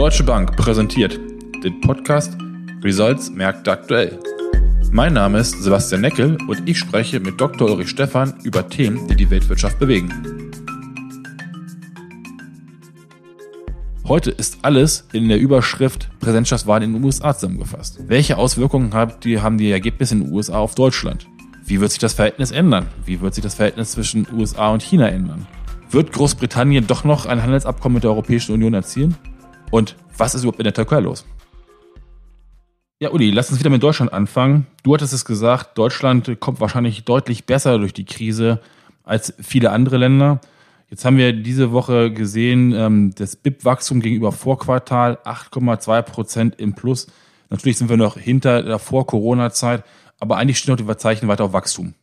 Deutsche Bank präsentiert den Podcast Results Märkte aktuell. Mein Name ist Sebastian Neckel und ich spreche mit Dr. Ulrich Stephan über Themen, die die Weltwirtschaft bewegen. Heute ist alles in der Überschrift Präsidentschaftswahl in den USA zusammengefasst. Welche Auswirkungen haben die, haben die Ergebnisse in den USA auf Deutschland? Wie wird sich das Verhältnis ändern? Wie wird sich das Verhältnis zwischen USA und China ändern? Wird Großbritannien doch noch ein Handelsabkommen mit der Europäischen Union erzielen? Und was ist überhaupt in der Türkei los? Ja, Uli, lass uns wieder mit Deutschland anfangen. Du hattest es gesagt, Deutschland kommt wahrscheinlich deutlich besser durch die Krise als viele andere Länder. Jetzt haben wir diese Woche gesehen, ähm, das BIP-Wachstum gegenüber Vorquartal 8,2 Prozent im Plus. Natürlich sind wir noch hinter der Vor-Corona-Zeit, aber eigentlich stehen noch die Verzeichen weiter auf Wachstum.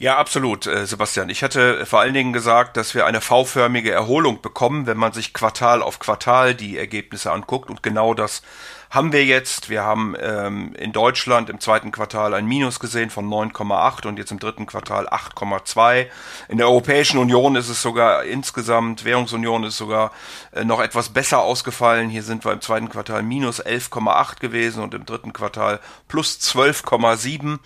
Ja, absolut, äh, Sebastian. Ich hatte vor allen Dingen gesagt, dass wir eine V-förmige Erholung bekommen, wenn man sich Quartal auf Quartal die Ergebnisse anguckt. Und genau das haben wir jetzt. Wir haben ähm, in Deutschland im zweiten Quartal ein Minus gesehen von 9,8 und jetzt im dritten Quartal 8,2. In der Europäischen Union ist es sogar insgesamt, Währungsunion ist sogar äh, noch etwas besser ausgefallen. Hier sind wir im zweiten Quartal minus 11,8 gewesen und im dritten Quartal plus 12,7.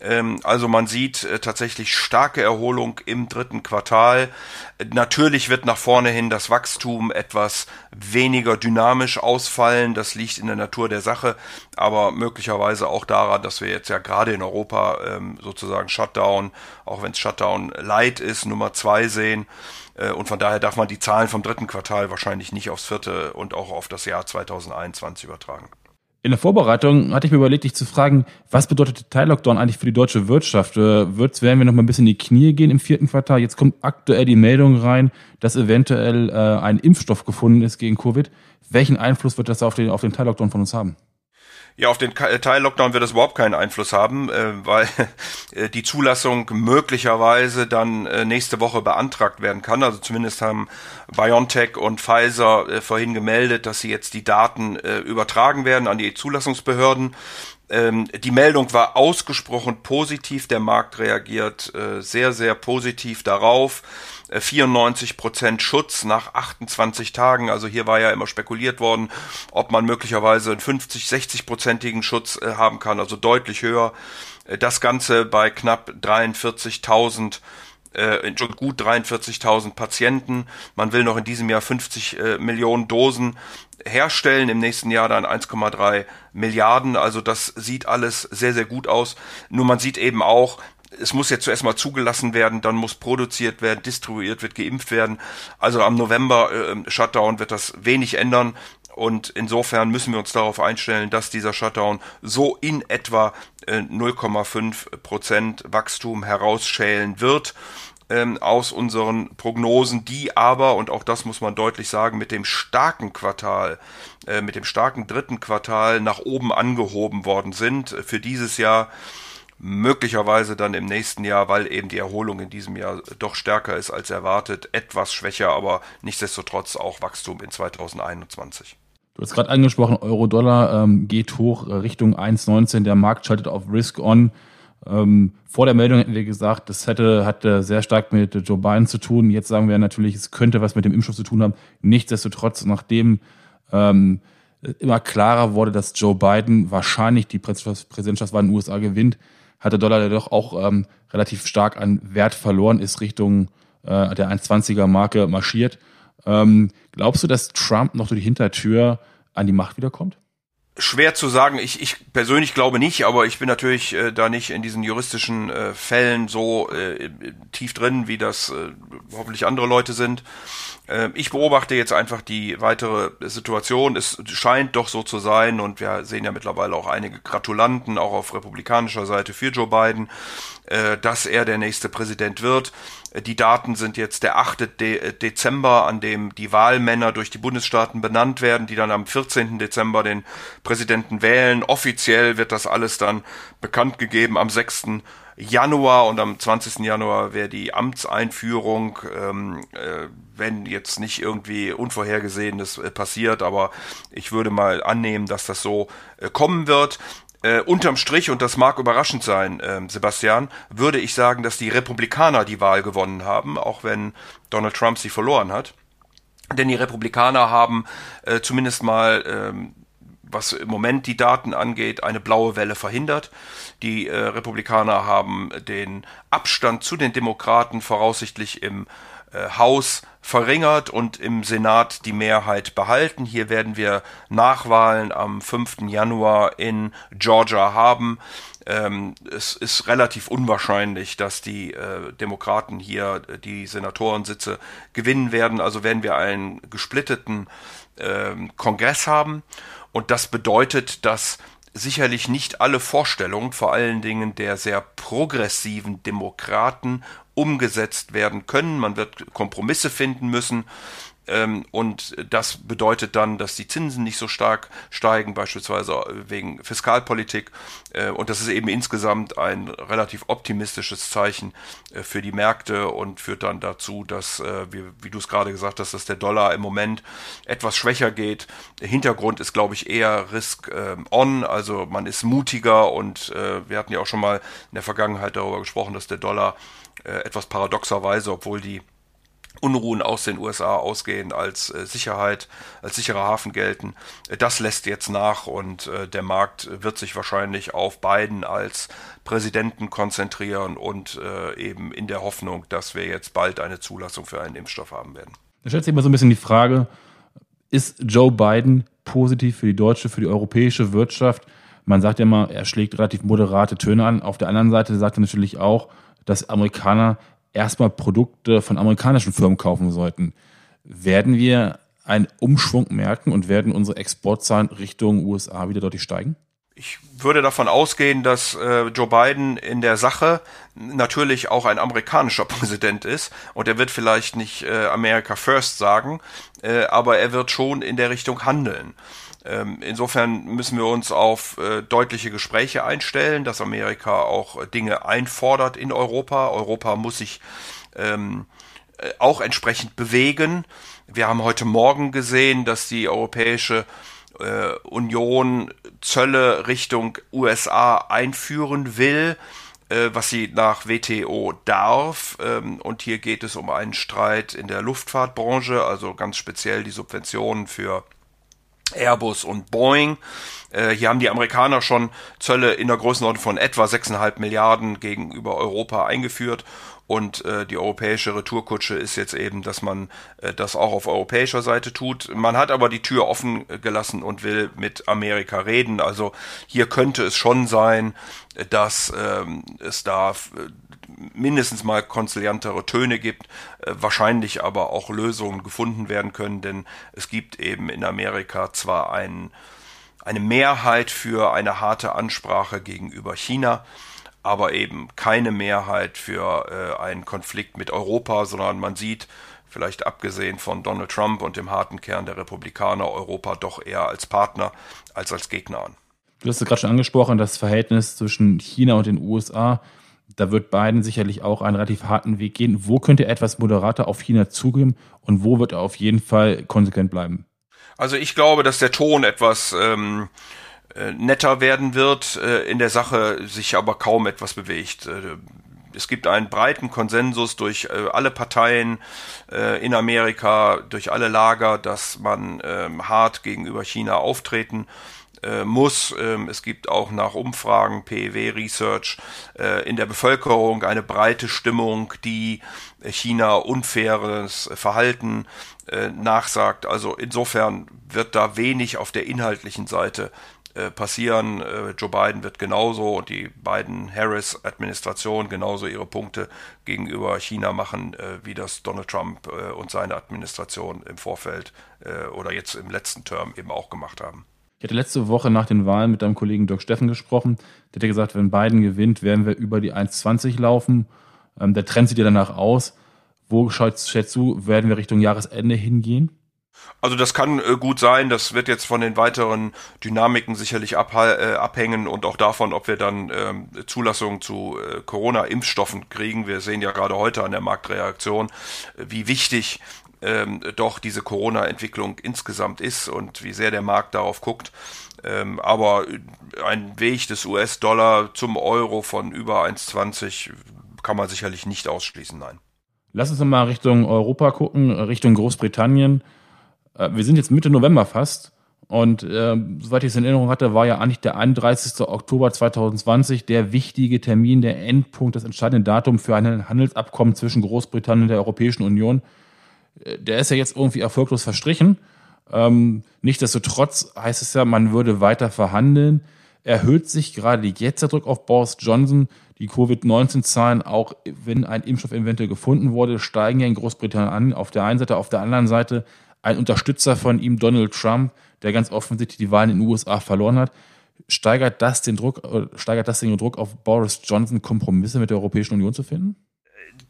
Ähm, also man sieht äh, tatsächlich starke Erholung im dritten Quartal. Natürlich wird nach vorne hin das Wachstum etwas weniger dynamisch ausfallen. Das liegt in der Natur der Sache, aber möglicherweise auch daran, dass wir jetzt ja gerade in Europa ähm, sozusagen Shutdown, auch wenn es Shutdown Light ist, Nummer zwei sehen. Äh, und von daher darf man die Zahlen vom dritten Quartal wahrscheinlich nicht aufs vierte und auch auf das Jahr 2021 übertragen. In der Vorbereitung hatte ich mir überlegt, dich zu fragen, was bedeutet der Teil-Lockdown eigentlich für die deutsche Wirtschaft? Äh, Wird, werden wir noch mal ein bisschen in die Knie gehen im vierten Quartal? Jetzt kommt aktuell die Meldung rein, dass eventuell äh, ein Impfstoff gefunden ist gegen Covid. Welchen Einfluss wird das auf den, auf den Teil-Lockdown von uns haben? Ja, auf den äh, Teil-Lockdown wird es überhaupt keinen Einfluss haben, äh, weil äh, die Zulassung möglicherweise dann nächste Woche beantragt werden kann. Also zumindest haben BioNTech und Pfizer vorhin gemeldet, dass sie jetzt die Daten übertragen werden an die Zulassungsbehörden. Ähm, die Meldung war ausgesprochen positiv. Der Markt reagiert sehr, sehr positiv darauf. 94 äh, Prozent Schutz nach 28 Tagen. Also hier war ja immer spekuliert worden, ob man möglicherweise einen 50, 60 prozentigen Schutz äh, haben kann, also deutlich höher. Äh, das Ganze bei knapp 43.000 äh, gut 43.000 Patienten. Man will noch in diesem Jahr 50 äh, Millionen Dosen herstellen, im nächsten Jahr dann 1,3 Milliarden. Also das sieht alles sehr, sehr gut aus. Nur man sieht eben auch, es muss jetzt zuerst mal zugelassen werden, dann muss produziert werden, distribuiert wird, geimpft werden. Also am November äh, Shutdown wird das wenig ändern. Und insofern müssen wir uns darauf einstellen, dass dieser Shutdown so in etwa äh, 0,5 Prozent Wachstum herausschälen wird ähm, aus unseren Prognosen, die aber, und auch das muss man deutlich sagen, mit dem starken Quartal, äh, mit dem starken dritten Quartal nach oben angehoben worden sind. Für dieses Jahr möglicherweise dann im nächsten Jahr, weil eben die Erholung in diesem Jahr doch stärker ist als erwartet, etwas schwächer, aber nichtsdestotrotz auch Wachstum in 2021. Du hast gerade angesprochen, Euro-Dollar ähm, geht hoch äh, Richtung 1,19. Der Markt schaltet auf Risk-On. Ähm, vor der Meldung hätten wir gesagt, das hätte, hatte sehr stark mit Joe Biden zu tun. Jetzt sagen wir natürlich, es könnte was mit dem Impfstoff zu tun haben. Nichtsdestotrotz, nachdem ähm, immer klarer wurde, dass Joe Biden wahrscheinlich die Präsidentschaftswahl in den USA gewinnt, hat der Dollar doch auch ähm, relativ stark an Wert verloren, ist Richtung äh, der 1,20er Marke marschiert. Ähm, glaubst du, dass Trump noch durch die Hintertür an die Macht wiederkommt? Schwer zu sagen. Ich, ich persönlich glaube nicht, aber ich bin natürlich äh, da nicht in diesen juristischen äh, Fällen so äh, tief drin, wie das äh, hoffentlich andere Leute sind. Äh, ich beobachte jetzt einfach die weitere Situation. Es scheint doch so zu sein und wir sehen ja mittlerweile auch einige Gratulanten, auch auf republikanischer Seite für Joe Biden, äh, dass er der nächste Präsident wird. Äh, die Daten sind jetzt der 8. De Dezember, an dem die Wahlmänner durch die Bundesstaaten benannt werden, die dann am 14. Dezember den Präsidenten wählen. Offiziell wird das alles dann bekannt gegeben am 6. Januar und am 20. Januar wäre die Amtseinführung, ähm, äh, wenn jetzt nicht irgendwie Unvorhergesehenes äh, passiert, aber ich würde mal annehmen, dass das so äh, kommen wird. Äh, unterm Strich, und das mag überraschend sein, äh, Sebastian, würde ich sagen, dass die Republikaner die Wahl gewonnen haben, auch wenn Donald Trump sie verloren hat. Denn die Republikaner haben äh, zumindest mal ähm, was im Moment die Daten angeht, eine blaue Welle verhindert. Die äh, Republikaner haben den Abstand zu den Demokraten voraussichtlich im äh, Haus verringert und im Senat die Mehrheit behalten. Hier werden wir Nachwahlen am 5. Januar in Georgia haben. Ähm, es ist relativ unwahrscheinlich, dass die äh, Demokraten hier äh, die Senatorensitze gewinnen werden. Also werden wir einen gesplitteten äh, Kongress haben. Und das bedeutet, dass sicherlich nicht alle Vorstellungen, vor allen Dingen der sehr progressiven Demokraten, umgesetzt werden können. Man wird Kompromisse finden müssen. Ähm, und das bedeutet dann, dass die Zinsen nicht so stark steigen, beispielsweise wegen Fiskalpolitik. Äh, und das ist eben insgesamt ein relativ optimistisches Zeichen äh, für die Märkte und führt dann dazu, dass, äh, wie, wie du es gerade gesagt hast, dass der Dollar im Moment etwas schwächer geht. Der Hintergrund ist, glaube ich, eher Risk on, also man ist mutiger und wir hatten ja auch schon mal in der Vergangenheit darüber gesprochen, dass der Dollar etwas paradoxerweise, obwohl die Unruhen aus den USA ausgehen als äh, Sicherheit, als sicherer Hafen gelten. Äh, das lässt jetzt nach und äh, der Markt wird sich wahrscheinlich auf Biden als Präsidenten konzentrieren und eben in der Hoffnung, dass wir jetzt bald eine Zulassung für einen Impfstoff haben werden. Da stellt sich immer so ein bisschen die Frage, ist Joe Biden positiv für die deutsche, für die europäische Wirtschaft? Man sagt ja immer, er schlägt relativ moderate Töne an. Auf der anderen Seite sagt er natürlich auch, dass Amerikaner erstmal Produkte von amerikanischen Firmen kaufen sollten. Werden wir einen Umschwung merken und werden unsere Exportzahlen Richtung USA wieder deutlich steigen? Ich würde davon ausgehen, dass äh, Joe Biden in der Sache natürlich auch ein amerikanischer Präsident ist und er wird vielleicht nicht äh, America First sagen, äh, aber er wird schon in der Richtung handeln. Ähm, insofern müssen wir uns auf äh, deutliche Gespräche einstellen, dass Amerika auch Dinge einfordert in Europa. Europa muss sich ähm, äh, auch entsprechend bewegen. Wir haben heute Morgen gesehen, dass die Europäische äh, Union Zölle Richtung USA einführen will, äh, was sie nach WTO darf. Ähm, und hier geht es um einen Streit in der Luftfahrtbranche, also ganz speziell die Subventionen für Airbus und Boeing. Äh, hier haben die Amerikaner schon Zölle in der Größenordnung von etwa 6,5 Milliarden gegenüber Europa eingeführt. Und äh, die europäische Retourkutsche ist jetzt eben, dass man äh, das auch auf europäischer Seite tut. Man hat aber die Tür offen gelassen und will mit Amerika reden. Also hier könnte es schon sein, dass ähm, es da mindestens mal konziliantere Töne gibt, äh, wahrscheinlich aber auch Lösungen gefunden werden können, denn es gibt eben in Amerika zwar ein, eine Mehrheit für eine harte Ansprache gegenüber China, aber eben keine Mehrheit für äh, einen Konflikt mit Europa, sondern man sieht, vielleicht abgesehen von Donald Trump und dem harten Kern der Republikaner, Europa doch eher als Partner als als Gegner an. Du hast es gerade schon angesprochen, das Verhältnis zwischen China und den USA da wird Biden sicherlich auch einen relativ harten Weg gehen. Wo könnte er etwas moderater auf China zugeben und wo wird er auf jeden Fall konsequent bleiben? Also ich glaube, dass der Ton etwas ähm, äh, netter werden wird, äh, in der Sache sich aber kaum etwas bewegt. Äh, es gibt einen breiten Konsensus durch äh, alle Parteien äh, in Amerika, durch alle Lager, dass man ähm, hart gegenüber China auftreten äh, muss. Ähm, es gibt auch nach Umfragen, PEW Research, äh, in der Bevölkerung eine breite Stimmung, die China unfaires Verhalten äh, nachsagt. Also insofern wird da wenig auf der inhaltlichen Seite äh, passieren. Äh, Joe Biden wird genauso und die beiden Harris-Administration genauso ihre Punkte gegenüber China machen, äh, wie das Donald Trump und seine Administration im Vorfeld oder jetzt im letzten Term eben auch gemacht haben. Ich hatte letzte Woche nach den Wahlen mit deinem Kollegen Dirk Steffen gesprochen. Der hat gesagt, wenn Biden gewinnt, werden wir über die 1,20 laufen. Ähm, der Trend sieht ja danach aus. Wo schätzt, du, werden wir Richtung Jahresende hingehen? Also das kann äh, gut sein, das wird jetzt von den weiteren Dynamiken sicherlich äh, abhängen und auch davon, ob wir dann ähm, Zulassung zu äh, Corona-Impfstoffen kriegen. Wir sehen ja gerade heute an der Marktreaktion, äh, wie wichtig ähm, doch diese Corona-Entwicklung insgesamt ist und wie sehr der Markt darauf guckt. Ähm, aber ein Weg des US-Dollar zum Euro von über 1,20 kann man sicherlich nicht ausschließen, nein. Lass uns mal Richtung Europa gucken, Richtung Großbritannien. Äh, wir sind jetzt Mitte November fast. Und äh, soweit ich es in Erinnerung hatte, war ja eigentlich der 31. Oktober 2020 der wichtige Termin, der Endpunkt, das entscheidende Datum für ein Handelsabkommen zwischen Großbritannien und der Europäischen Union. Äh, der ist ja jetzt irgendwie erfolglos verstrichen. Ähm, nichtsdestotrotz heißt es ja, man würde weiter verhandeln. Erhöht sich gerade jetzt der Druck auf Boris Johnson. Die Covid-19-Zahlen, auch wenn ein Impfstoff eventuell gefunden wurde, steigen ja in Großbritannien an. Auf der einen Seite, auf der anderen Seite ein Unterstützer von ihm, Donald Trump, der ganz offensichtlich die Wahlen in den USA verloren hat. Steigert das den Druck, äh, steigert das den Druck auf Boris Johnson, Kompromisse mit der Europäischen Union zu finden?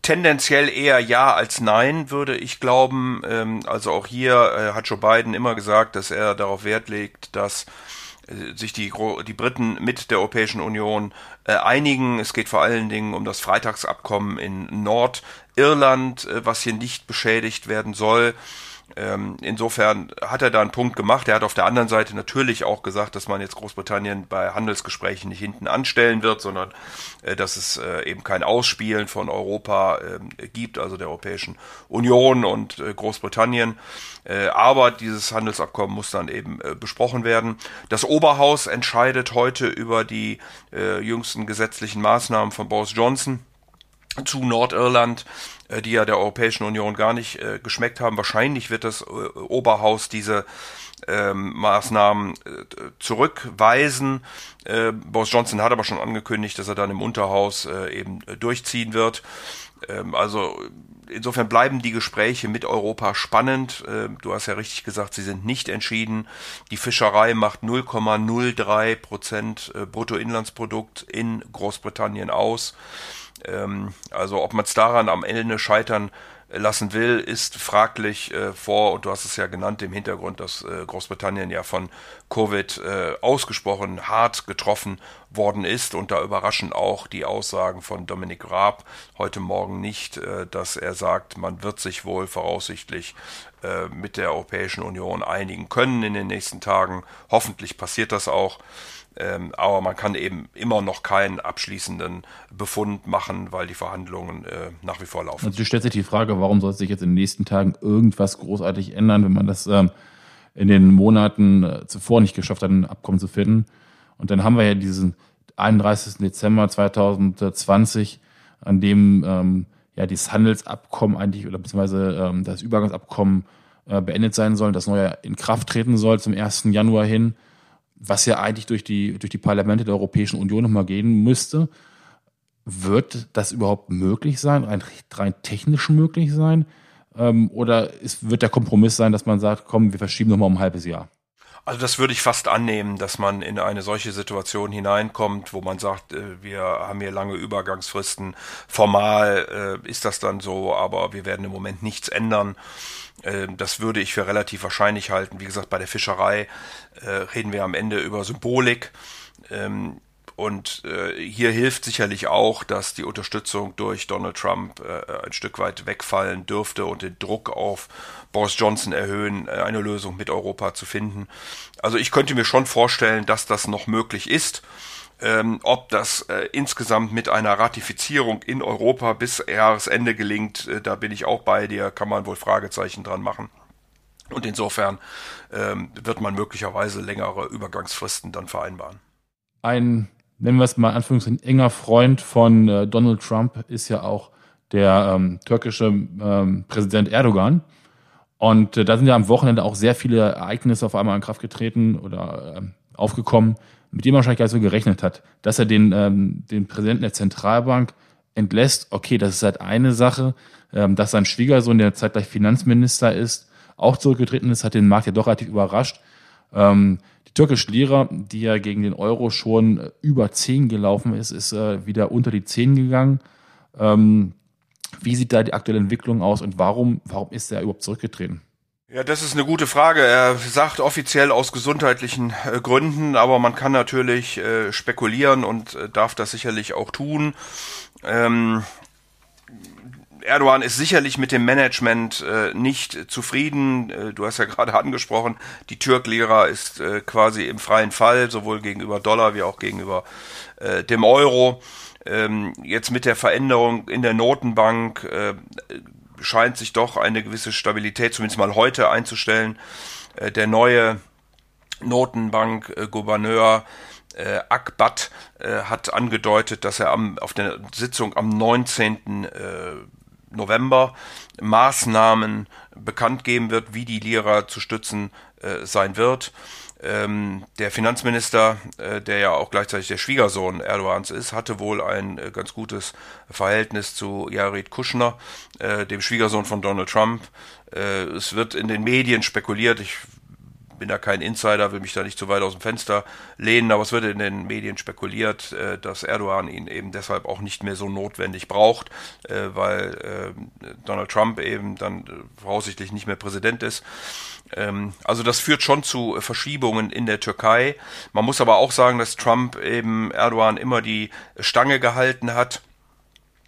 Tendenziell eher ja als nein, würde ich glauben. Ähm, also auch hier äh, hat Joe Biden immer gesagt, dass er darauf Wert legt, dass äh, sich die, die Briten mit der Europäischen Union einigen. Es geht vor allen Dingen um das Freitagsabkommen in Nordirland, was hier nicht beschädigt werden soll. Ähm, insofern hat er da einen Punkt gemacht. Er hat auf der anderen Seite natürlich auch gesagt, dass man jetzt Großbritannien bei Handelsgesprächen nicht hinten anstellen wird, sondern äh, dass es äh, eben kein Ausspielen von Europa äh, gibt, also der Europäischen Union und äh, Großbritannien. Äh, aber dieses Handelsabkommen muss dann eben äh, besprochen werden. Das Oberhaus entscheidet heute über die jüngsten gesetzlichen Maßnahmen von Boris Johnson zu Nordirland, äh, die ja der Europäischen Union gar nicht äh, geschmeckt haben. Wahrscheinlich wird das äh, Oberhaus diese ähm, Maßnahmen äh, zurückweisen. Äh, Boris Johnson hat aber schon angekündigt, dass er dann im Unterhaus äh, eben durchziehen wird. Ähm, also insofern bleiben die Gespräche mit Europa spannend. Ähm, du hast ja richtig gesagt, sie sind nicht entschieden. Die Fischerei macht 0,03 Prozent Bruttoinlandsprodukt in Großbritannien aus. Ähm, also ob man es daran am Ende scheitern lassen will, ist fraglich äh, vor, und du hast es ja genannt, dem Hintergrund, dass äh, Großbritannien ja von Covid äh, ausgesprochen hart getroffen worden ist. Und da überraschen auch die Aussagen von Dominik Raab heute Morgen nicht, äh, dass er sagt, man wird sich wohl voraussichtlich äh, mit der Europäischen Union einigen können in den nächsten Tagen. Hoffentlich passiert das auch. Ähm, aber man kann eben immer noch keinen abschließenden Befund machen, weil die Verhandlungen äh, nach wie vor laufen. Also stellt sich die Frage, warum soll sich jetzt in den nächsten Tagen irgendwas großartig ändern, wenn man das ähm, in den Monaten äh, zuvor nicht geschafft hat, ein Abkommen zu finden. Und dann haben wir ja diesen 31. Dezember 2020, an dem ähm, ja dieses Handelsabkommen eigentlich oder beziehungsweise ähm, das Übergangsabkommen äh, beendet sein soll, das neue in Kraft treten soll zum 1. Januar hin was ja eigentlich durch die, durch die Parlamente der Europäischen Union nochmal gehen müsste. Wird das überhaupt möglich sein, rein, rein technisch möglich sein? Ähm, oder ist, wird der Kompromiss sein, dass man sagt, komm, wir verschieben nochmal um ein halbes Jahr? Also das würde ich fast annehmen, dass man in eine solche Situation hineinkommt, wo man sagt, äh, wir haben hier lange Übergangsfristen. Formal äh, ist das dann so, aber wir werden im Moment nichts ändern. Ähm, das würde ich für relativ wahrscheinlich halten. Wie gesagt, bei der Fischerei äh, reden wir am Ende über Symbolik. Und äh, hier hilft sicherlich auch, dass die Unterstützung durch Donald Trump äh, ein Stück weit wegfallen dürfte und den Druck auf Boris Johnson erhöhen, eine Lösung mit Europa zu finden. Also ich könnte mir schon vorstellen, dass das noch möglich ist. Ähm, ob das äh, insgesamt mit einer Ratifizierung in Europa bis Jahresende gelingt, äh, da bin ich auch bei dir, kann man wohl Fragezeichen dran machen. Und insofern ähm, wird man möglicherweise längere Übergangsfristen dann vereinbaren. Ein, nennen wir es mal Anführungszeichen, enger Freund von äh, Donald Trump ist ja auch der ähm, türkische ähm, Präsident Erdogan. Und äh, da sind ja am Wochenende auch sehr viele Ereignisse auf einmal in Kraft getreten oder äh, aufgekommen, mit dem er wahrscheinlich gar nicht so gerechnet hat. Dass er den, ähm, den Präsidenten der Zentralbank entlässt, okay, das ist halt eine Sache. Ähm, dass sein Schwiegersohn, der zeitgleich Finanzminister ist, auch zurückgetreten ist, hat den Markt ja doch relativ überrascht. Ähm, die türkische Lira, die ja gegen den Euro schon äh, über 10 gelaufen ist, ist äh, wieder unter die 10 gegangen. Ähm, wie sieht da die aktuelle Entwicklung aus und warum, warum ist er überhaupt zurückgetreten? Ja, das ist eine gute Frage. Er sagt offiziell aus gesundheitlichen äh, Gründen, aber man kann natürlich äh, spekulieren und äh, darf das sicherlich auch tun. Ähm, Erdogan ist sicherlich mit dem Management äh, nicht zufrieden. Äh, du hast ja gerade angesprochen, die Türklira ist äh, quasi im freien Fall, sowohl gegenüber Dollar wie auch gegenüber äh, dem Euro. Ähm, jetzt mit der Veränderung in der Notenbank äh, scheint sich doch eine gewisse Stabilität, zumindest mal heute einzustellen. Der neue Notenbank-Gouverneur äh, Akbat äh, hat angedeutet, dass er am, auf der Sitzung am 19. Äh, November Maßnahmen bekannt geben wird, wie die Lira zu stützen äh, sein wird. Ähm, der Finanzminister, äh, der ja auch gleichzeitig der Schwiegersohn Erdogans ist, hatte wohl ein äh, ganz gutes Verhältnis zu Jared Kushner, äh, dem Schwiegersohn von Donald Trump. Äh, es wird in den Medien spekuliert, ich bin da kein Insider, will mich da nicht zu weit aus dem Fenster lehnen, aber es wird in den Medien spekuliert, äh, dass Erdogan ihn eben deshalb auch nicht mehr so notwendig braucht, äh, weil äh, Donald Trump eben dann voraussichtlich nicht mehr Präsident ist. Ähm, also das führt schon zu Verschiebungen in der Türkei. Man muss aber auch sagen, dass Trump eben Erdogan immer die Stange gehalten hat.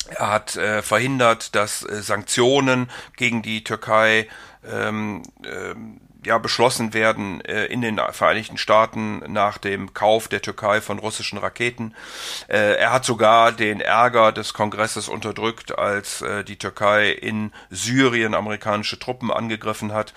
Er hat äh, verhindert, dass äh, Sanktionen gegen die Türkei ähm, ähm, ja beschlossen werden äh, in den Vereinigten Staaten nach dem Kauf der Türkei von russischen Raketen. Äh, er hat sogar den Ärger des Kongresses unterdrückt, als äh, die Türkei in Syrien amerikanische Truppen angegriffen hat.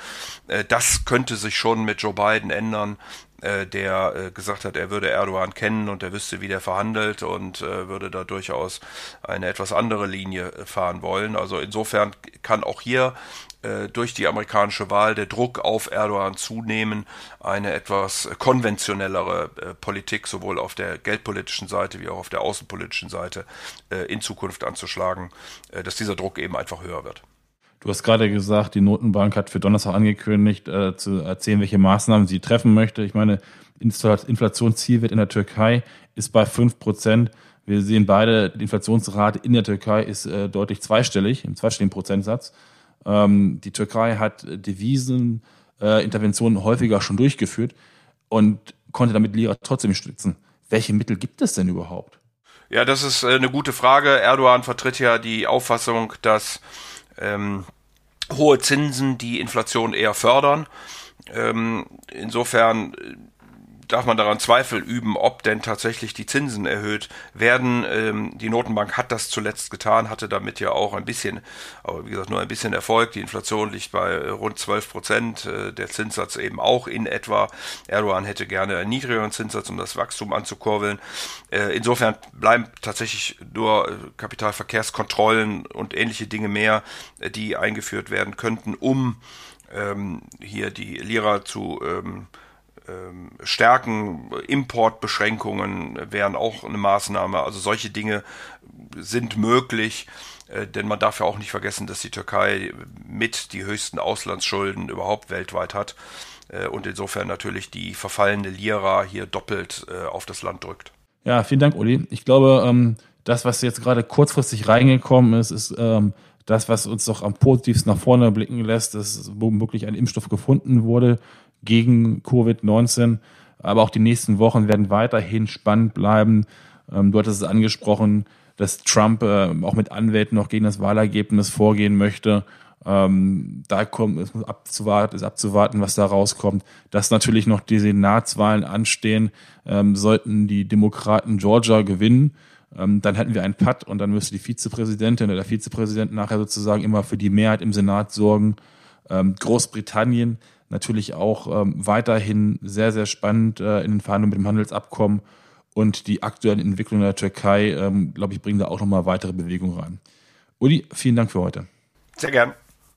Äh, das könnte sich schon mit Joe Biden ändern äh, der äh, gesagt hat, er würde Erdogan kennen und er wüsste, wie der verhandelt und äh, würde da durchaus eine etwas andere Linie äh, fahren wollen. Also insofern kann auch hier äh, durch die amerikanische Wahl der Druck auf Erdogan zunehmen, eine etwas konventionellere äh, Politik sowohl auf der geldpolitischen Seite wie auch auf der außenpolitischen Seite in Zukunft anzuschlagen, dass dieser Druck eben einfach höher wird. Du hast gerade gesagt, die Notenbank hat für Donnerstag angekündigt, äh, zu erzählen, welche Maßnahmen sie treffen möchte. Ich meine, Inflationszielwert in der Türkei ist bei fünf Prozent. Wir sehen beide, die Inflationsrate in der Türkei ist äh, deutlich zweistellig, im zweistelligen Prozentsatz. Ähm, die Türkei hat Deviseninterventionen äh, häufiger schon durchgeführt und konnte damit Lira trotzdem stützen. Welche Mittel gibt es denn überhaupt? Ja, das ist äh, eine gute Frage. Erdogan vertritt ja die Auffassung, dass ähm, hohe Zinsen die Inflation eher fördern. Ähm, insofern darf man daran Zweifel üben, ob denn tatsächlich die Zinsen erhöht werden. Ähm, die Notenbank hat das zuletzt getan, hatte damit ja auch ein bisschen, aber wie gesagt, nur ein bisschen Erfolg. Die Inflation liegt bei rund 12 Prozent, äh, der Zinssatz eben auch in etwa. Erdogan hätte gerne einen niedrigeren Zinssatz, um das Wachstum anzukurbeln. Äh, insofern bleiben tatsächlich nur äh, Kapitalverkehrskontrollen und ähnliche Dinge mehr, äh, die eingeführt werden könnten, um ähm, hier die Lira zu ähm, stärken, Importbeschränkungen wären auch eine Maßnahme. Also solche Dinge sind möglich, äh, denn man darf ja auch nicht vergessen, dass die Türkei mit die höchsten Auslandsschulden überhaupt weltweit hat äh, und insofern natürlich die verfallene Lira hier doppelt äh, auf das Land drückt. Ja, vielen Dank, Uli. Ich glaube, ähm, das, was jetzt gerade kurzfristig reingekommen ist, ist ähm, das, was uns doch am positivsten nach vorne blicken lässt, dass womöglich ein Impfstoff gefunden wurde gegen Covid-19. Aber auch die nächsten Wochen werden weiterhin spannend bleiben. Ähm, du hattest es angesprochen, dass Trump äh, auch mit Anwälten noch gegen das Wahlergebnis vorgehen möchte. Ähm, da kommt, es muss abzuwarten, ist abzuwarten, was da rauskommt. Dass natürlich noch die Senatswahlen anstehen, ähm, sollten die Demokraten Georgia gewinnen. Ähm, dann hätten wir einen Patt und dann müsste die Vizepräsidentin oder der Vizepräsident nachher sozusagen immer für die Mehrheit im Senat sorgen. Ähm, Großbritannien natürlich auch ähm, weiterhin sehr, sehr spannend äh, in den Verhandlungen mit dem Handelsabkommen und die aktuellen Entwicklungen der Türkei, ähm, glaube ich, bringen da auch nochmal weitere Bewegungen rein. Uli, vielen Dank für heute. Sehr gern.